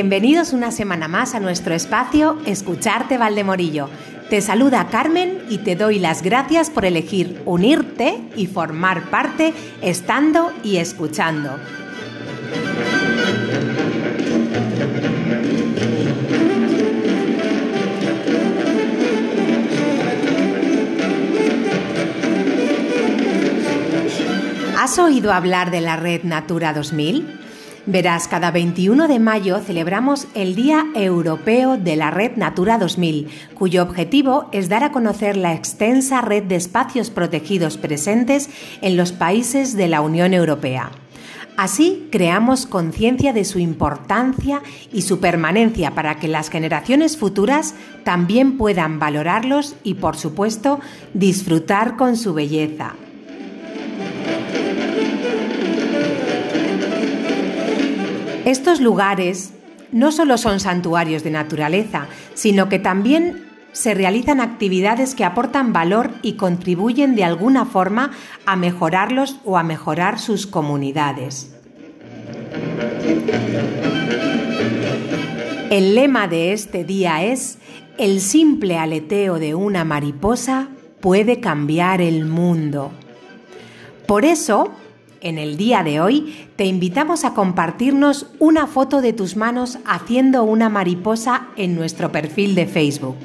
Bienvenidos una semana más a nuestro espacio Escucharte Valdemorillo. Te saluda Carmen y te doy las gracias por elegir unirte y formar parte estando y escuchando. ¿Has oído hablar de la red Natura 2000? Verás, cada 21 de mayo celebramos el Día Europeo de la Red Natura 2000, cuyo objetivo es dar a conocer la extensa red de espacios protegidos presentes en los países de la Unión Europea. Así creamos conciencia de su importancia y su permanencia para que las generaciones futuras también puedan valorarlos y, por supuesto, disfrutar con su belleza. Estos lugares no solo son santuarios de naturaleza, sino que también se realizan actividades que aportan valor y contribuyen de alguna forma a mejorarlos o a mejorar sus comunidades. El lema de este día es, el simple aleteo de una mariposa puede cambiar el mundo. Por eso, en el día de hoy te invitamos a compartirnos una foto de tus manos haciendo una mariposa en nuestro perfil de Facebook.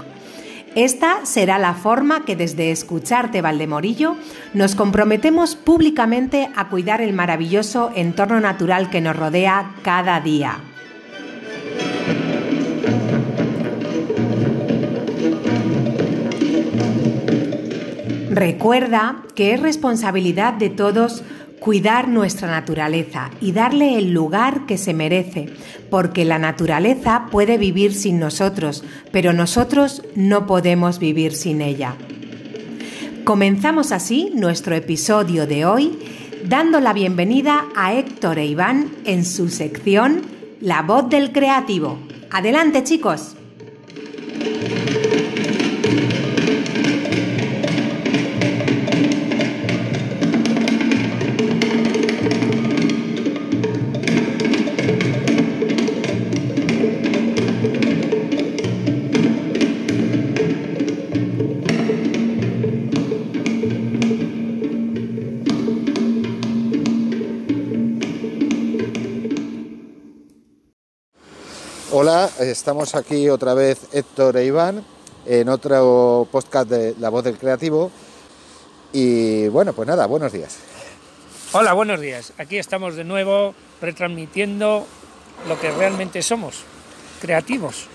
Esta será la forma que desde Escucharte Valdemorillo nos comprometemos públicamente a cuidar el maravilloso entorno natural que nos rodea cada día. Recuerda que es responsabilidad de todos cuidar nuestra naturaleza y darle el lugar que se merece, porque la naturaleza puede vivir sin nosotros, pero nosotros no podemos vivir sin ella. Comenzamos así nuestro episodio de hoy dando la bienvenida a Héctor e Iván en su sección La voz del creativo. Adelante chicos. Estamos aquí otra vez Héctor e Iván en otro podcast de La Voz del Creativo. Y bueno, pues nada, buenos días. Hola, buenos días. Aquí estamos de nuevo retransmitiendo lo que realmente somos, creativos,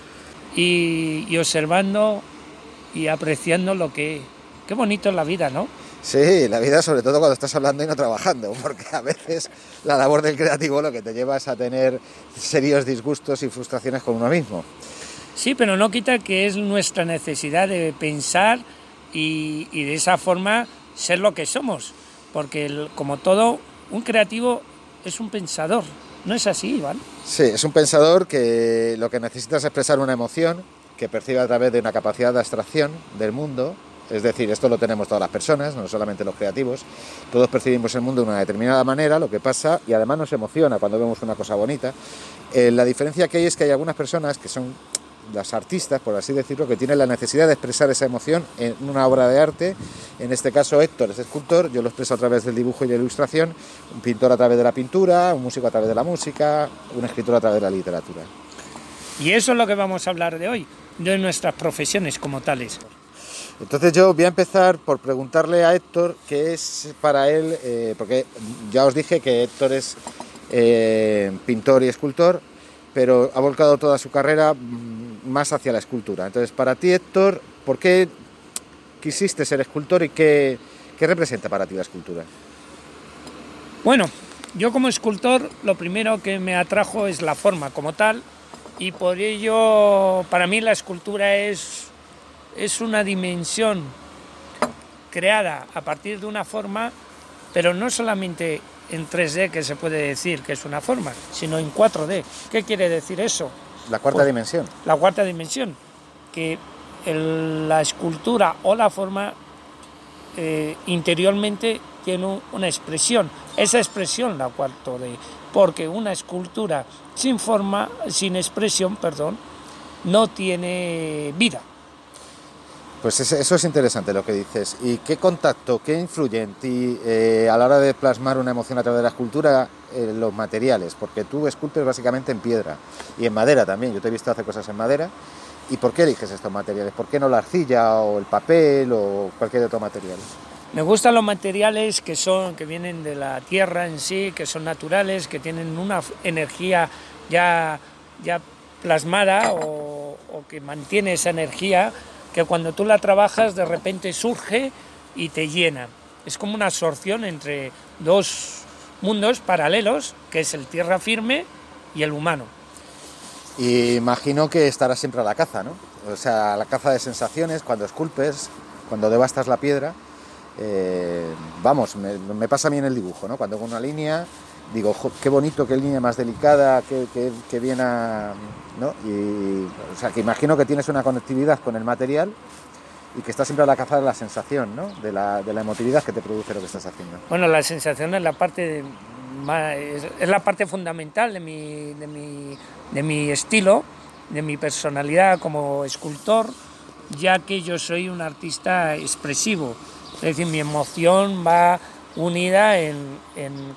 y, y observando y apreciando lo que... Qué bonito es la vida, ¿no? Sí, la vida sobre todo cuando estás hablando y no trabajando, porque a veces la labor del creativo lo que te lleva es a tener serios disgustos y frustraciones con uno mismo. Sí, pero no quita que es nuestra necesidad de pensar y, de esa forma ser lo que somos, porque como todo, un creativo es un pensador, ¿no es así, Iván? Sí, es un pensador que lo que necesita es expresar una emoción que percibe a través de una capacidad de abstracción del mundo es decir, esto lo tenemos todas las personas, no solamente los creativos. Todos percibimos el mundo de una determinada manera, lo que pasa, y además nos emociona cuando vemos una cosa bonita. Eh, la diferencia que hay es que hay algunas personas que son las artistas, por así decirlo, que tienen la necesidad de expresar esa emoción en una obra de arte. En este caso, Héctor es escultor, yo lo expreso a través del dibujo y la ilustración, un pintor a través de la pintura, un músico a través de la música, un escritor a través de la literatura. Y eso es lo que vamos a hablar de hoy, de nuestras profesiones como tales. Entonces yo voy a empezar por preguntarle a Héctor qué es para él, eh, porque ya os dije que Héctor es eh, pintor y escultor, pero ha volcado toda su carrera mm, más hacia la escultura. Entonces para ti Héctor, ¿por qué quisiste ser escultor y qué, qué representa para ti la escultura? Bueno, yo como escultor lo primero que me atrajo es la forma como tal y por ello para mí la escultura es es una dimensión creada a partir de una forma, pero no solamente en 3D que se puede decir que es una forma, sino en 4D. ¿Qué quiere decir eso? La cuarta pues, dimensión. La cuarta dimensión, que la escultura o la forma eh, interiormente tiene una expresión. Esa expresión la cuarto de, porque una escultura sin forma, sin expresión, perdón, no tiene vida. Pues eso es interesante lo que dices. ¿Y qué contacto, qué influye en ti eh, a la hora de plasmar una emoción a través de la escultura eh, los materiales? Porque tú esculpes básicamente en piedra y en madera también. Yo te he visto hacer cosas en madera. ¿Y por qué eliges estos materiales? ¿Por qué no la arcilla o el papel o cualquier otro material? Me gustan los materiales que son que vienen de la tierra en sí, que son naturales, que tienen una energía ya, ya plasmada o, o que mantiene esa energía que cuando tú la trabajas de repente surge y te llena. Es como una absorción entre dos mundos paralelos, que es el tierra firme y el humano. Imagino que estarás siempre a la caza, ¿no? O sea, a la caza de sensaciones, cuando esculpes, cuando devastas la piedra. Eh, vamos, me, pasa a mí en el dibujo, ¿no? Cuando hago una línea, digo, qué bonito, qué línea más delicada, qué, qué, qué bien a, ¿no? Y, o sea, que imagino que tienes una conectividad con el material y que estás siempre a la caza de la sensación, ¿no? De la, de la emotividad que te produce lo que estás haciendo. Bueno, la sensación es la parte es, la parte fundamental de mi, de, mi, de mi estilo, de mi personalidad como escultor, ya que yo soy un artista expresivo. Es decir, mi emoción va unida en,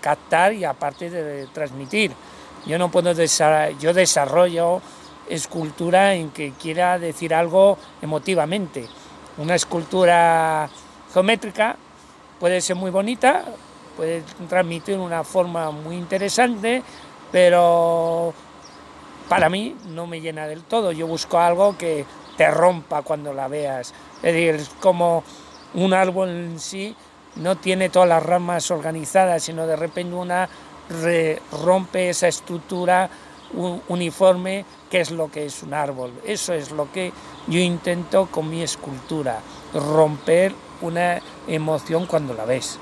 captar y aparte de transmitir. Yo no puedo yo desarrollo escultura en que quiera decir algo emotivamente. Una escultura geométrica puede ser muy bonita, puede transmitir una forma muy interesante, pero para mí no me llena del todo. Yo busco algo que te rompa cuando la veas. Es decir, es como un árbol en sí no tiene todas las ramas organizadas, sino de repente una rompe esa estructura uniforme que es lo que es un árbol. Eso es lo que yo intento con mi escultura, romper una emoción cuando la ves.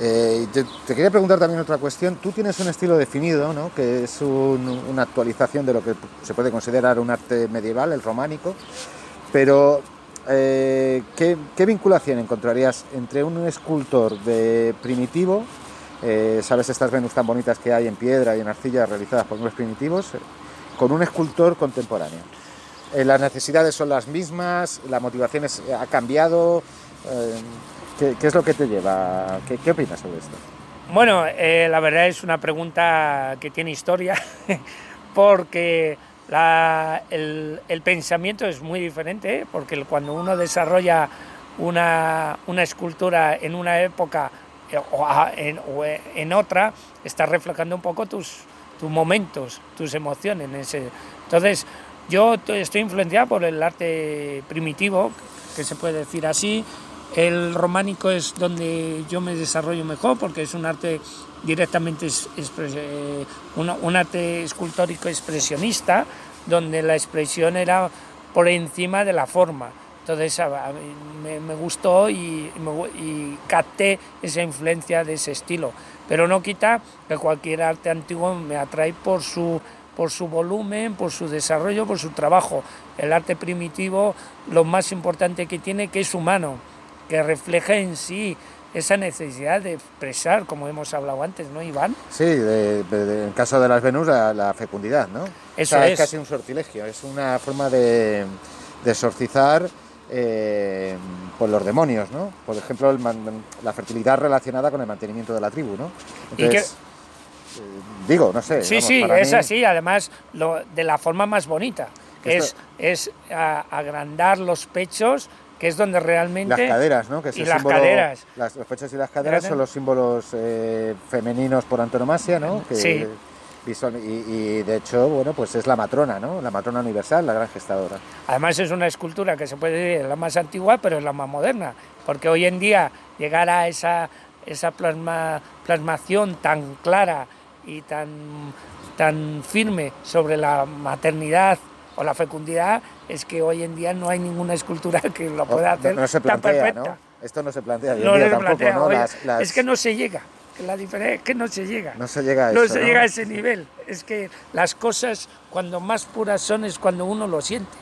Eh, te, quería preguntar también otra cuestión. Tú tienes un estilo definido, ¿no? que es una actualización de lo que se puede considerar un arte medieval, el románico, pero eh, ¿qué, vinculación encontrarías entre un escultor de primitivo, eh, sabes estas Venus tan bonitas que hay en piedra y en arcilla realizadas por hombres primitivos, con un escultor contemporáneo? las necesidades son las mismas, la motivación ha cambiado. ¿Qué, es lo que te lleva? ¿Qué, qué opinas sobre esto? Bueno, eh, la verdad es una pregunta que tiene historia, porque el, pensamiento es muy diferente, ¿eh? porque cuando uno desarrolla una, escultura en una época eh, o, en, otra, está reflejando un poco tus, tus momentos, tus emociones. Entonces, yo estoy influenciado por el arte primitivo, que se puede decir así, el románico es donde yo me desarrollo mejor porque es un arte directamente eh, un, arte escultórico expresionista donde la expresión era por encima de la forma. Entonces me, gustó y, y, capté esa influencia de ese estilo. Pero no quita que cualquier arte antiguo me atrae por su, por su volumen, por su desarrollo, por su trabajo. El arte primitivo, lo más importante que tiene, que es humano que refleja en sí esa necesidad de expresar, como hemos hablado antes, ¿no, Iván? Sí, en el caso de las Venus, la, fecundidad, ¿no? Eso es. casi un sortilegio, es una forma de, exorcizar eh, por los demonios, ¿no? Por ejemplo, la fertilidad relacionada con el mantenimiento de la tribu, ¿no? Entonces, eh, digo, no sé. Sí, sí, es así, además lo, de la forma más bonita, que es, es agrandar los pechos que es donde realmente... Las caderas, ¿no? Que y las caderas. Las, los pechos y las caderas son los símbolos eh, femeninos por antonomasia, ¿no? sí. Y, de hecho, bueno, pues es la matrona, ¿no? La matrona universal, la gran gestadora. Además es una escultura que se puede decir la más antigua, pero es la más moderna, porque hoy en día llegar a esa, esa plasma, plasmación tan clara y tan, tan firme sobre la maternidad o la fecundidad es que hoy en día no hay ninguna escultura que lo pueda hacer no, se tan perfecta. Esto no se plantea, no se tampoco, ¿no? Es que no se llega, la diferencia es que no se llega. No se llega a No se llega a ese nivel. Es que las cosas cuando más puras son es cuando uno lo siente,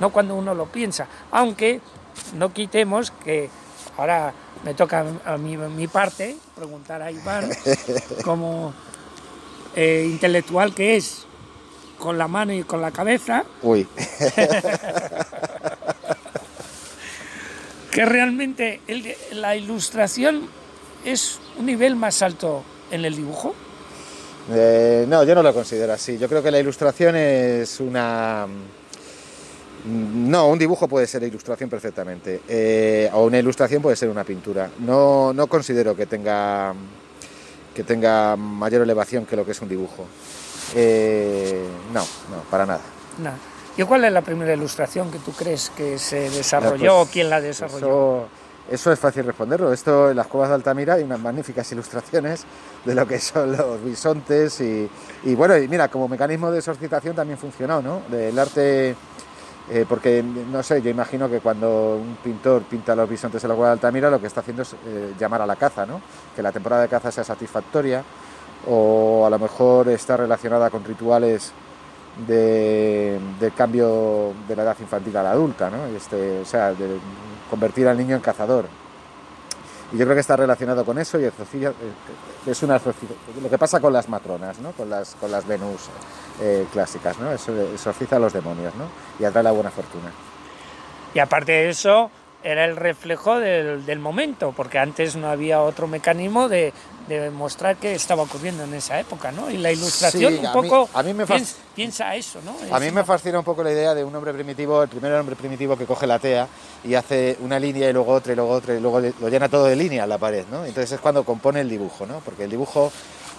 no cuando uno lo piensa. Aunque no quitemos que ahora me toca a mí mi parte preguntar a Iván como eh, intelectual que es con la mano y con la cabeza. Uy. que realmente la ilustración es un nivel más alto en el dibujo. Eh, no, yo no lo considero así. Yo creo que la ilustración es una... No, un dibujo puede ser ilustración perfectamente. Eh, o una ilustración puede ser una pintura. No, no considero que tenga, que tenga mayor elevación que lo que es un dibujo. Eh, no, no, para nada. ¿Y cuál es la primera ilustración que tú crees que se desarrolló? Pues, ¿Quién la desarrolló? Eso, es fácil responderlo. Esto en las cuevas de Altamira hay unas magníficas ilustraciones de lo que son los bisontes y, bueno, y mira, como mecanismo de exorcitación también funcionó, ¿no? Del arte, eh, porque no sé, yo imagino que cuando un pintor pinta los bisontes en la cueva de Altamira lo que está haciendo es eh, llamar a la caza, ¿no? Que la temporada de caza sea satisfactoria o a lo mejor está relacionada con rituales de, cambio de la edad infantil a la adulta, ¿no? este, o sea, convertir al niño en cazador. Y yo creo que está relacionado con eso y eh, es una lo que pasa con las matronas, ¿no? con, las, con las Venus eh, clásicas, ¿no? eso exorciza a los demonios ¿no? y atrae la buena fortuna. Y aparte de eso, era el reflejo del, del, momento, porque antes no había otro mecanismo de, de, demostrar qué estaba ocurriendo en esa época, ¿no? Y la ilustración un poco a mí, me piensa, eso, ¿no? a mí me fascina un poco la idea de un hombre primitivo, el primer hombre primitivo que coge la tea y hace una línea y luego otra y luego otra y luego lo llena todo de línea la pared, ¿no? Entonces es cuando compone el dibujo, ¿no? Porque el dibujo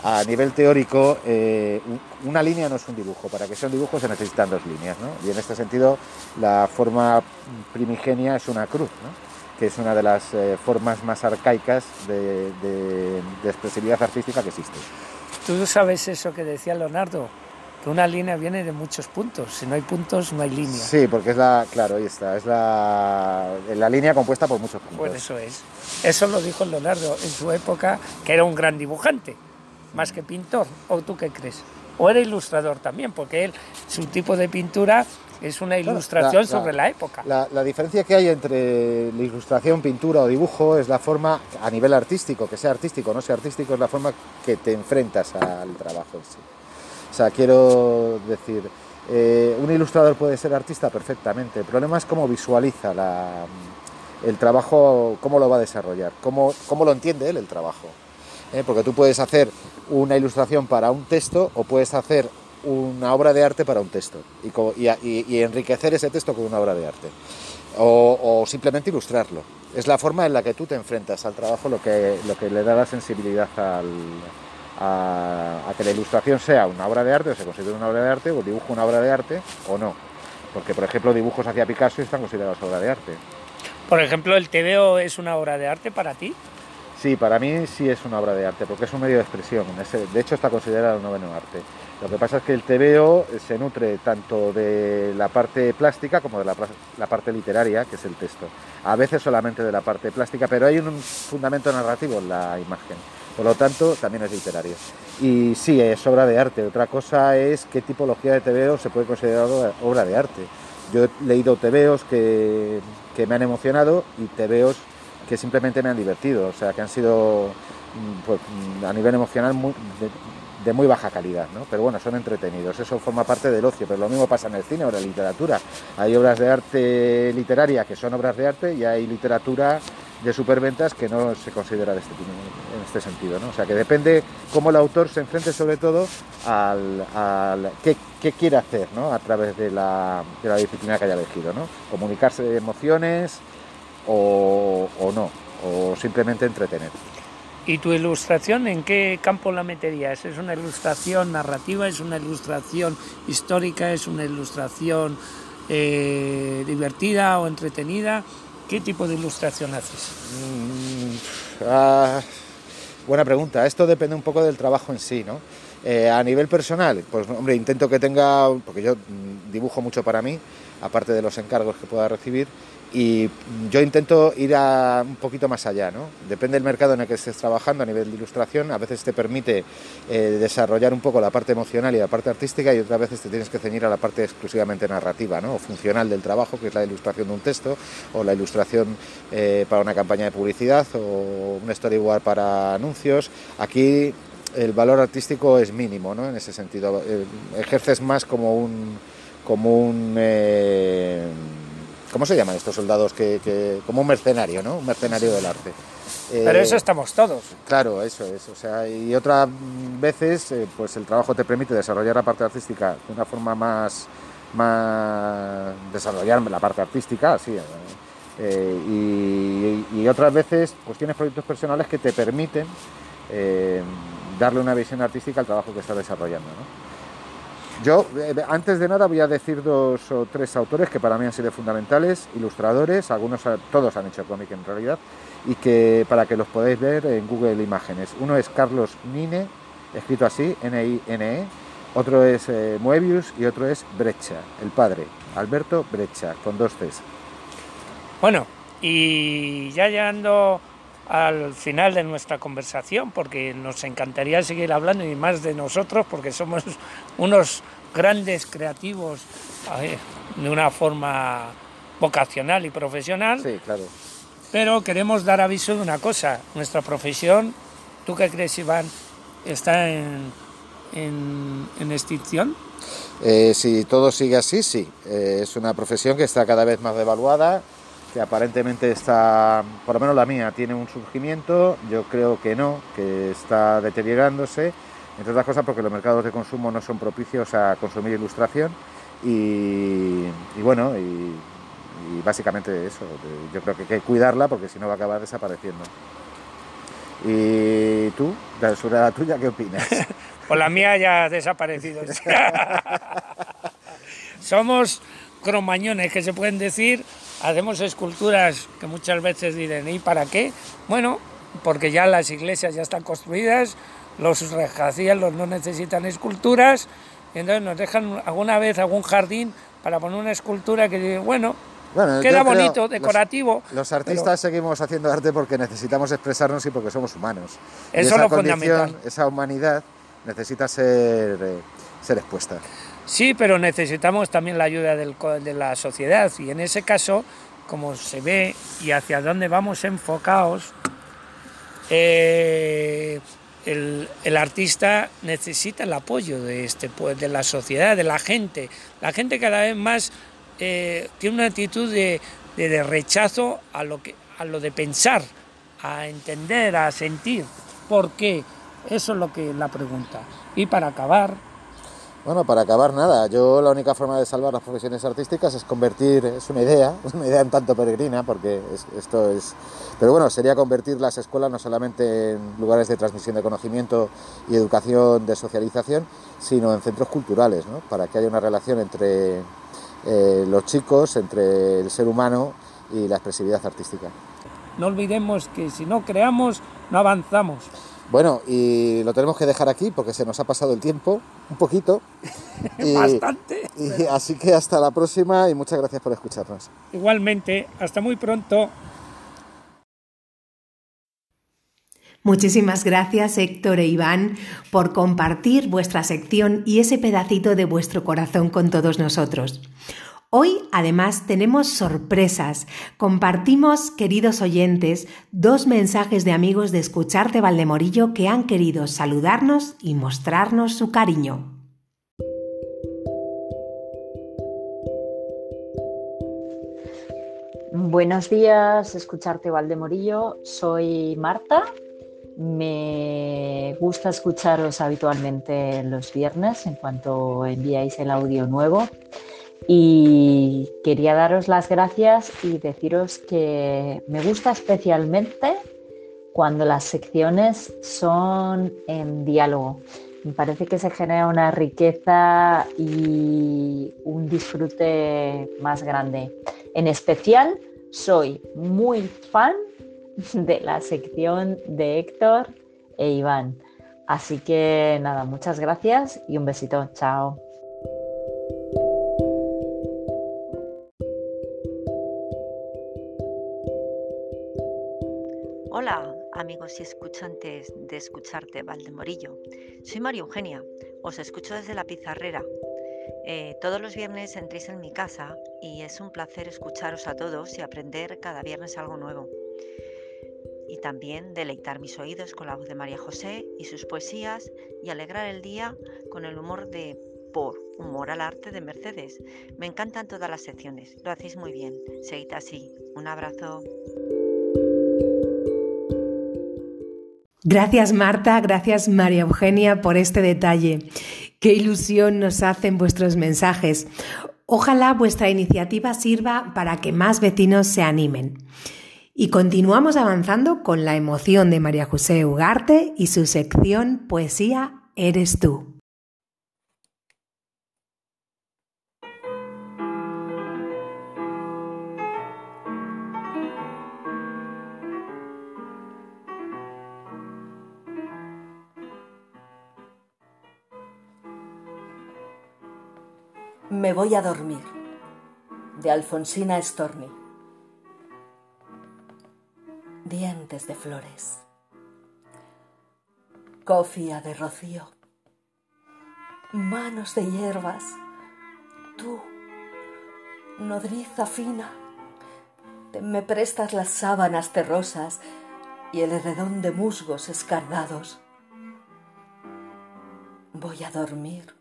a nivel teórico, eh, una línea no es un dibujo. Para que sea un dibujo se necesitan dos líneas. ¿no? Y en este sentido, la forma primigenia es una cruz, ¿no? que es una de las eh, formas más arcaicas de, expresividad artística que existe. Tú sabes eso que decía Leonardo, que una línea viene de muchos puntos. Si no hay puntos, no hay línea. Sí, porque es la, claro, ahí está, es la, la línea compuesta por muchos puntos. Pues eso es. Eso lo dijo Leonardo en su época, que era un gran dibujante más que pintor. ¿O tú qué crees? O era ilustrador también, porque él, su tipo de pintura es una ilustración sobre la época. La, diferencia que hay entre la ilustración, pintura o dibujo es la forma, a nivel artístico, que sea artístico o no sea artístico, es la forma que te enfrentas al trabajo en sí. O sea, quiero decir, eh, un ilustrador puede ser artista perfectamente, el problema es cómo visualiza el trabajo, cómo lo va a desarrollar, cómo, cómo lo entiende él el trabajo. ¿eh? porque tú puedes hacer una ilustración para un texto o puedes hacer una obra de arte para un texto y, enriquecer ese texto con una obra de arte o, simplemente ilustrarlo. Es la forma en la que tú te enfrentas al trabajo lo que, lo que le da la sensibilidad a, que la ilustración sea una obra de arte o se considere una obra de arte o dibujo una obra de arte o no. Porque, por ejemplo, dibujos hacia Picasso están considerados obra de arte. Por ejemplo, ¿el TVO es una obra de arte para ti? Sí, para mí sí es una obra de arte, porque es un medio de expresión. De hecho, está considerado un noveno arte. Lo que pasa es que el TVO se nutre tanto de la parte plástica como de la, parte literaria, que es el texto. A veces solamente de la parte plástica, pero hay un fundamento narrativo en la imagen. Por lo tanto, también es literario. Y sí, es obra de arte. Otra cosa es qué tipología de TVO se puede considerar obra de arte. Yo he leído TVOs que, que me han emocionado y TVOs que simplemente me han divertido, o sea, que han sido mm, pues, mm, a nivel emocional de, muy baja calidad, ¿no? Pero bueno, son entretenidos, eso forma parte del ocio, pero lo mismo pasa en el cine o en la literatura. Hay obras de arte literaria que son obras de arte y hay literatura de superventas que no se considera de este, en este sentido, ¿no? O sea, que depende cómo el autor se enfrente sobre todo al, al qué, qué, quiere hacer, ¿no? A través de la, de la disciplina que haya elegido, ¿no? Comunicarse emociones, o, no, o simplemente entretener. ¿Y tu ilustración en qué campo la meterías? ¿Es una ilustración narrativa? ¿Es una ilustración histórica? ¿Es una ilustración eh, divertida o entretenida? ¿Qué tipo de ilustración haces? Mm, ah, buena pregunta. Esto depende un poco del trabajo en sí, ¿no? Eh, a nivel personal, pues hombre, intento que tenga, porque yo mm, dibujo mucho para mí, aparte de los encargos que pueda recibir, y yo intento ir a un poquito más allá, ¿no? Depende del mercado en el que estés trabajando a nivel de ilustración, a veces te permite eh, desarrollar un poco la parte emocional y la parte artística y otras veces te tienes que ceñir a la parte exclusivamente narrativa, ¿no? O funcional del trabajo, que es la ilustración de un texto o la ilustración eh, para una campaña de publicidad o un storyboard para anuncios. Aquí el valor artístico es mínimo, ¿no? En ese sentido, eh, ejerces más como un como un ¿Cómo se llaman estos soldados que, como un mercenario, ¿no? Un mercenario del arte. Pero eso eh, estamos todos. Claro, eso es. O sea, y otras veces, eh, pues el trabajo te permite desarrollar la parte artística de una forma más, más desarrollar la parte artística, así. Eh, y, otras veces, pues tienes proyectos personales que te permiten darle una visión artística al trabajo que estás desarrollando, ¿no? Yo, eh, antes de nada, voy a decir dos o tres autores que para mí han sido fundamentales, ilustradores, algunos, todos han hecho cómic en realidad, y que para que los podáis ver en Google Imágenes. Uno es Carlos Nine, escrito así, N-I-N-E, otro es eh, Moebius y otro es Brecha, el padre, Alberto Brecha, con dos Cs. Bueno, y ya llegando al final de nuestra conversación, porque nos encantaría seguir hablando y más de nosotros, porque somos unos grandes creativos de una forma vocacional y profesional. Sí, claro. Pero queremos dar aviso de una cosa, nuestra profesión, ¿tú qué crees, Iván? ¿Está en, en, extinción? Eh, si todo sigue así, sí. Eh, es una profesión que está cada vez más devaluada que aparentemente está, por lo menos la mía, tiene un surgimiento, yo creo que no, que está deteriorándose, entre otras cosas porque los mercados de consumo no son propicios a consumir ilustración y, bueno, y, básicamente eso, yo creo que hay que cuidarla porque si no va a acabar desapareciendo. ¿Y tú, sobre la tuya, qué opinas? pues la mía ya ha desaparecido. Somos cromañones que se pueden decir hacemos esculturas que muchas veces dicen, ¿y para qué? Bueno, porque ya las iglesias ya están construidas, los rascacielos no necesitan esculturas, y entonces nos dejan alguna vez algún jardín para poner una escultura que, bueno, queda bonito, decorativo. Los, artistas seguimos haciendo arte porque necesitamos expresarnos y porque somos humanos. Eso es lo fundamental. Esa humanidad necesita ser, eh, ser expuesta. Sí, pero necesitamos también la ayuda de la sociedad y en ese caso, como se ve y hacia dónde vamos enfocados, eh, el, artista necesita el apoyo de, este, de la sociedad, de la gente. La gente cada vez más eh, tiene una actitud de, rechazo a lo, que, a lo de pensar, a entender, a sentir. ¿Por qué? Eso es lo que la pregunta. Y para acabar, bueno, para acabar nada, yo la única forma de salvar las profesiones artísticas es convertir, es una idea, es una idea en tanto peregrina, porque esto es... Pero bueno, sería convertir las escuelas no solamente en lugares de transmisión de conocimiento y educación de socialización, sino en centros culturales, ¿no? para que haya una relación entre eh, los chicos, entre el ser humano y la expresividad artística. No olvidemos que si no creamos, no avanzamos. Bueno, y lo tenemos que dejar aquí porque se nos ha pasado el tiempo, un poquito. Bastante. Y, así que hasta la próxima y muchas gracias por escucharnos. Igualmente, hasta muy pronto. Muchísimas gracias Héctor e Iván por compartir vuestra sección y ese pedacito de vuestro corazón con todos nosotros. Hoy además tenemos sorpresas. Compartimos, queridos oyentes, dos mensajes de amigos de Escucharte Valdemorillo que han querido saludarnos y mostrarnos su cariño. Buenos días, Escucharte Valdemorillo. Soy Marta. Me gusta escucharos habitualmente los viernes en cuanto enviáis el audio nuevo y quería daros las gracias y deciros que me gusta especialmente cuando las secciones son en diálogo. Me parece que se genera una riqueza y un disfrute más grande. En especial, soy muy fan de la sección de Héctor e Iván. Así que nada, muchas gracias y un besito. Chao. Amigos y escuchantes de Escucharte Valdemorillo. Soy María Eugenia, os escucho desde la pizarrera. Eh, todos los viernes entréis en mi casa y es un placer escucharos a todos y aprender cada viernes algo nuevo. Y también deleitar mis oídos con la voz de María José y sus poesías y alegrar el día con el humor de Por, humor al arte de Mercedes. Me encantan todas las secciones, lo hacéis muy bien. Seguid así. Un abrazo. Gracias Marta, gracias María Eugenia por este detalle. Qué ilusión nos hacen vuestros mensajes. Ojalá vuestra iniciativa sirva para que más vecinos se animen. Y continuamos avanzando con la emoción de María José Ugarte y su sección Poesía Eres tú. Me voy a dormir, de Alfonsina Storni. Dientes de flores, cofia de rocío, manos de hierbas, tú, nodriza fina, me prestas las sábanas terrosas y el redón de musgos escardados. Voy a dormir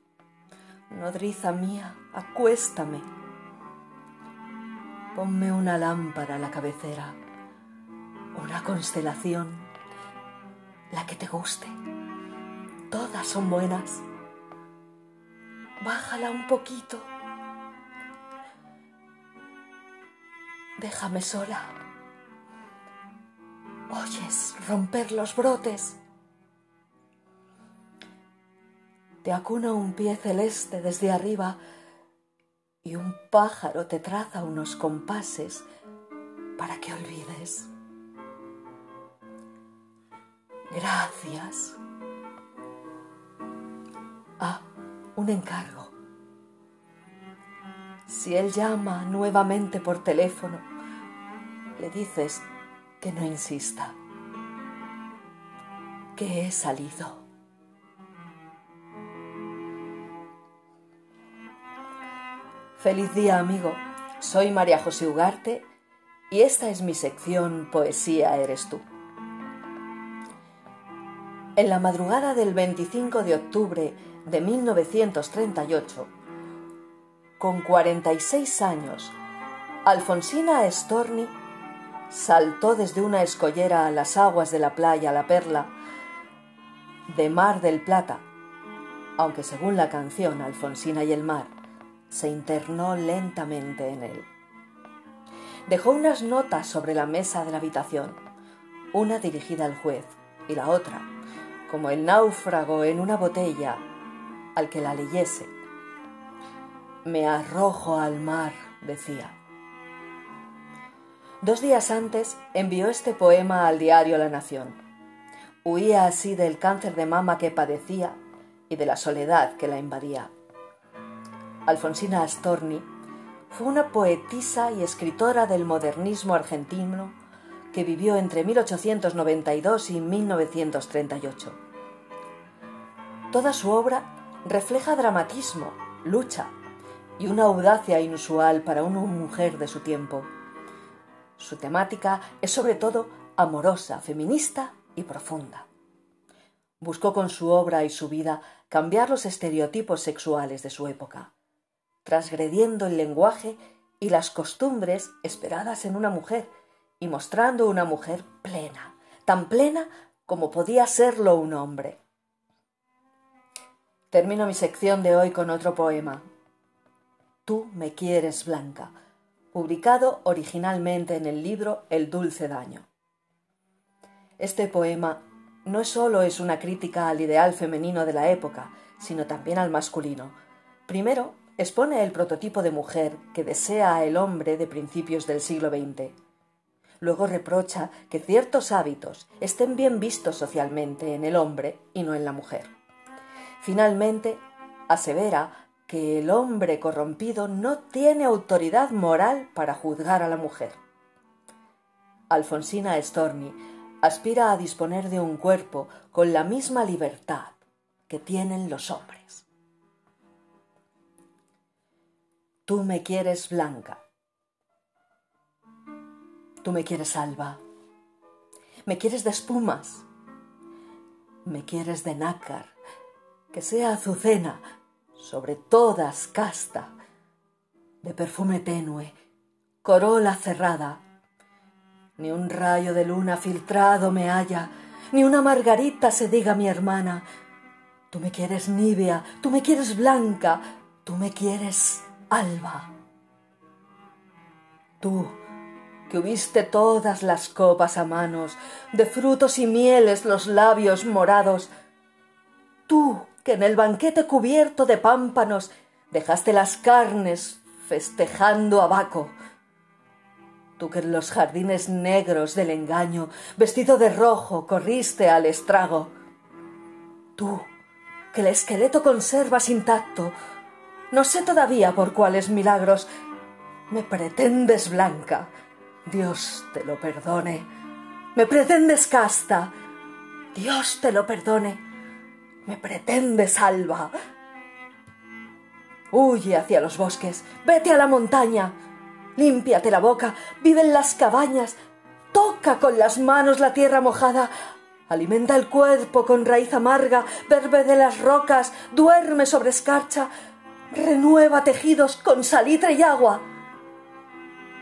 Nodriza mía, acuéstame. Ponme una lámpara a la cabecera, una constelación, la que te guste. Todas son buenas. Bájala un poquito. Déjame sola. Oyes romper los brotes. Te acuna un pie celeste desde arriba y un pájaro te traza unos compases para que olvides. Gracias. Ah, un encargo. Si él llama nuevamente por teléfono, le dices que no insista, que he salido. Feliz día, amigo. Soy María José Ugarte y esta es mi sección Poesía eres tú. En la madrugada del 25 de octubre de 1938, con 46 años, Alfonsina Storni saltó desde una escollera a las aguas de la playa La Perla de Mar del Plata, aunque según la canción Alfonsina y el mar, se internó lentamente en él. Dejó unas notas sobre la mesa de la habitación, una dirigida al juez y la otra, como el náufrago en una botella, al que la leyese. Me arrojo al mar, decía. Dos días antes envió este poema al diario La Nación. Huía así del cáncer de mama que padecía y de la soledad que la invadía. Alfonsina Astorni, fue una poetisa y escritora del modernismo argentino que vivió entre 1892 y 1938. Toda su obra refleja dramatismo, lucha y una audacia inusual para una mujer de su tiempo. Su temática es sobre todo amorosa, feminista y profunda. Buscó con su obra y su vida cambiar los estereotipos sexuales de su época transgrediendo el lenguaje y las costumbres esperadas en una mujer y mostrando una mujer plena, tan plena como podía serlo un hombre. Termino mi sección de hoy con otro poema. Tú me quieres blanca, publicado originalmente en el libro El dulce daño. Este poema no solo es una crítica al ideal femenino de la época, sino también al masculino. Primero, expone el prototipo de mujer que desea el hombre de principios del siglo XX. Luego reprocha que ciertos hábitos estén bien vistos socialmente en el hombre y no en la mujer. Finalmente, asevera que el hombre corrompido no tiene autoridad moral para juzgar a la mujer. Alfonsina Storni aspira a disponer de un cuerpo con la misma libertad que tienen los hombres. Tú me quieres blanca. Tú me quieres alba. Me quieres de espumas. Me quieres de nácar, que sea azucena, sobre todas casta, de perfume tenue, corola cerrada. Ni un rayo de luna filtrado me halla, ni una margarita se diga mi hermana. Tú me quieres nívea, tú me quieres blanca, tú me quieres alba. Tú, que hubiste todas las copas a manos, de frutos y mieles los labios morados, tú, que en el banquete cubierto de pámpanos dejaste las carnes festejando a Baco, tú que en los jardines negros del engaño, vestido de rojo, corriste al estrago, tú, que el esqueleto conservas intacto, no sé todavía por cuáles milagros me pretendes blanca. Dios te lo perdone. Me pretendes casta. Dios te lo perdone. Me pretendes alba. Huye hacia los bosques, vete a la montaña, límpiate la boca, vive en las cabañas, toca con las manos la tierra mojada, alimenta el cuerpo con raíz amarga, verbe de las rocas, duerme sobre escarcha, renueva tejidos con salitre y agua.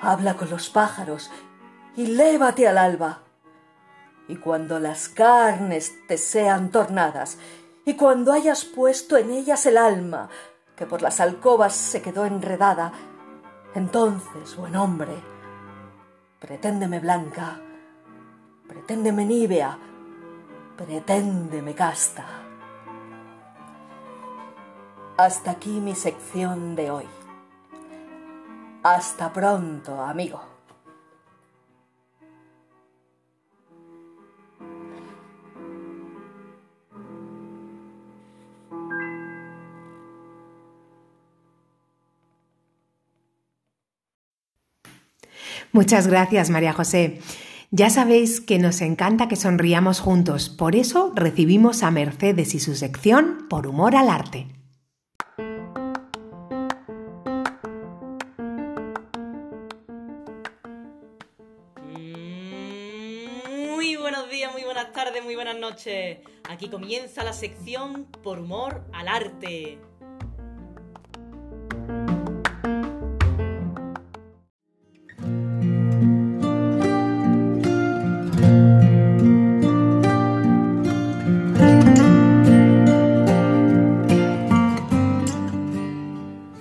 Habla con los pájaros y lévate al alba. Y cuando las carnes te sean tornadas, y cuando hayas puesto en ellas el alma, que por las alcobas se quedó enredada, entonces, buen hombre, preténdeme blanca, preténdeme nívea, preténdeme casta. Hasta aquí mi sección de hoy. Hasta pronto, amigo. Muchas gracias, María José. Ya sabéis que nos encanta que sonriamos juntos, por eso recibimos a Mercedes y su sección por humor al arte. Aquí comienza la sección por humor al arte.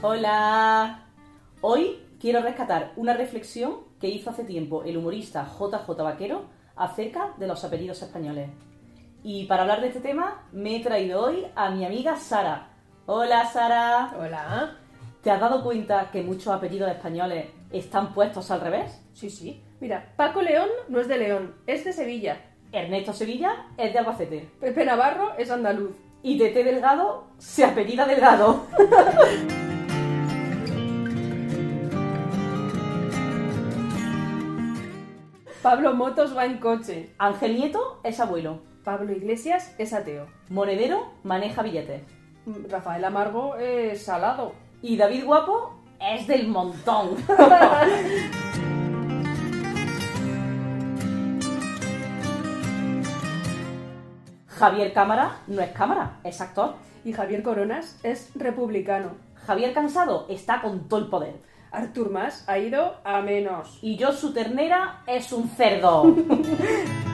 Hola. Hoy quiero rescatar una reflexión que hizo hace tiempo el humorista JJ Vaquero acerca de los apellidos españoles. Y para hablar de este tema me he traído hoy a mi amiga Sara. Hola Sara. Hola. ¿Te has dado cuenta que muchos apellidos españoles están puestos al revés? Sí, sí. Mira, Paco León no es de León, es de Sevilla. Ernesto Sevilla es de Albacete. Pepe Navarro es andaluz. Y Tete Delgado se apellida Delgado. Pablo Motos va en coche. Ángel Nieto es abuelo. Pablo Iglesias es ateo. Monedero maneja billetes. Rafael Amargo es salado. Y David Guapo es del montón. Javier Cámara no es cámara, es actor. Y Javier Coronas es republicano. Javier Cansado está con todo el poder. Artur Mas ha ido a menos. Y yo, su ternera, es un cerdo.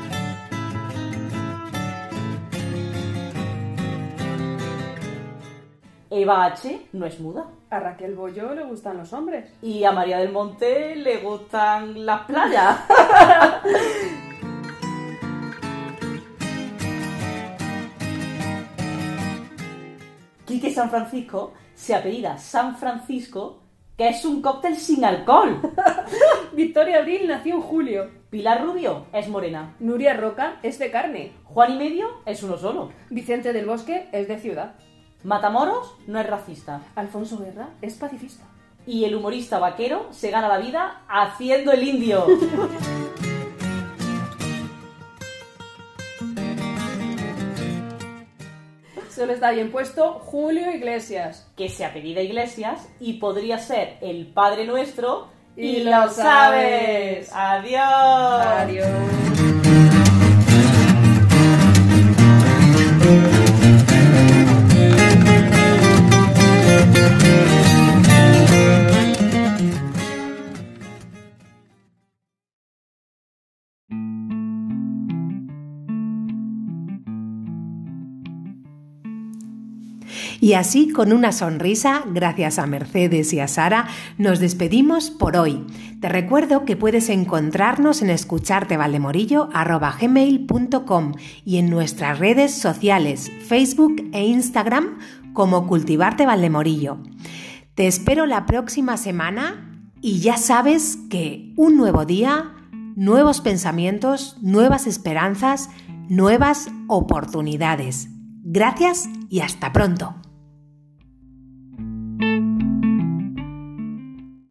Eva H. no es muda. A Raquel Bollo le gustan los hombres. Y a María del Monte le gustan las playas. Quique San Francisco se apellida San Francisco, que es un cóctel sin alcohol. Victoria Abril nació en julio. Pilar Rubio es morena. Nuria Roca es de carne. Juan y medio es uno solo. Vicente del Bosque es de ciudad. Matamoros no es racista. Alfonso Guerra es pacifista. Y el humorista vaquero se gana la vida haciendo el indio. Solo está bien puesto Julio Iglesias. Que se apellida Iglesias y podría ser el Padre Nuestro. Y, lo sabes. sabes. Adiós. Adiós. Y así, con una sonrisa, gracias a Mercedes y a Sara, nos despedimos por hoy. Te recuerdo que puedes encontrarnos en escuchartevaldemorillo.com y en nuestras redes sociales, Facebook e Instagram, como Cultivarte Valdemorillo. Te espero la próxima semana y ya sabes que un nuevo día, nuevos pensamientos, nuevas esperanzas, nuevas oportunidades. Gracias y hasta pronto.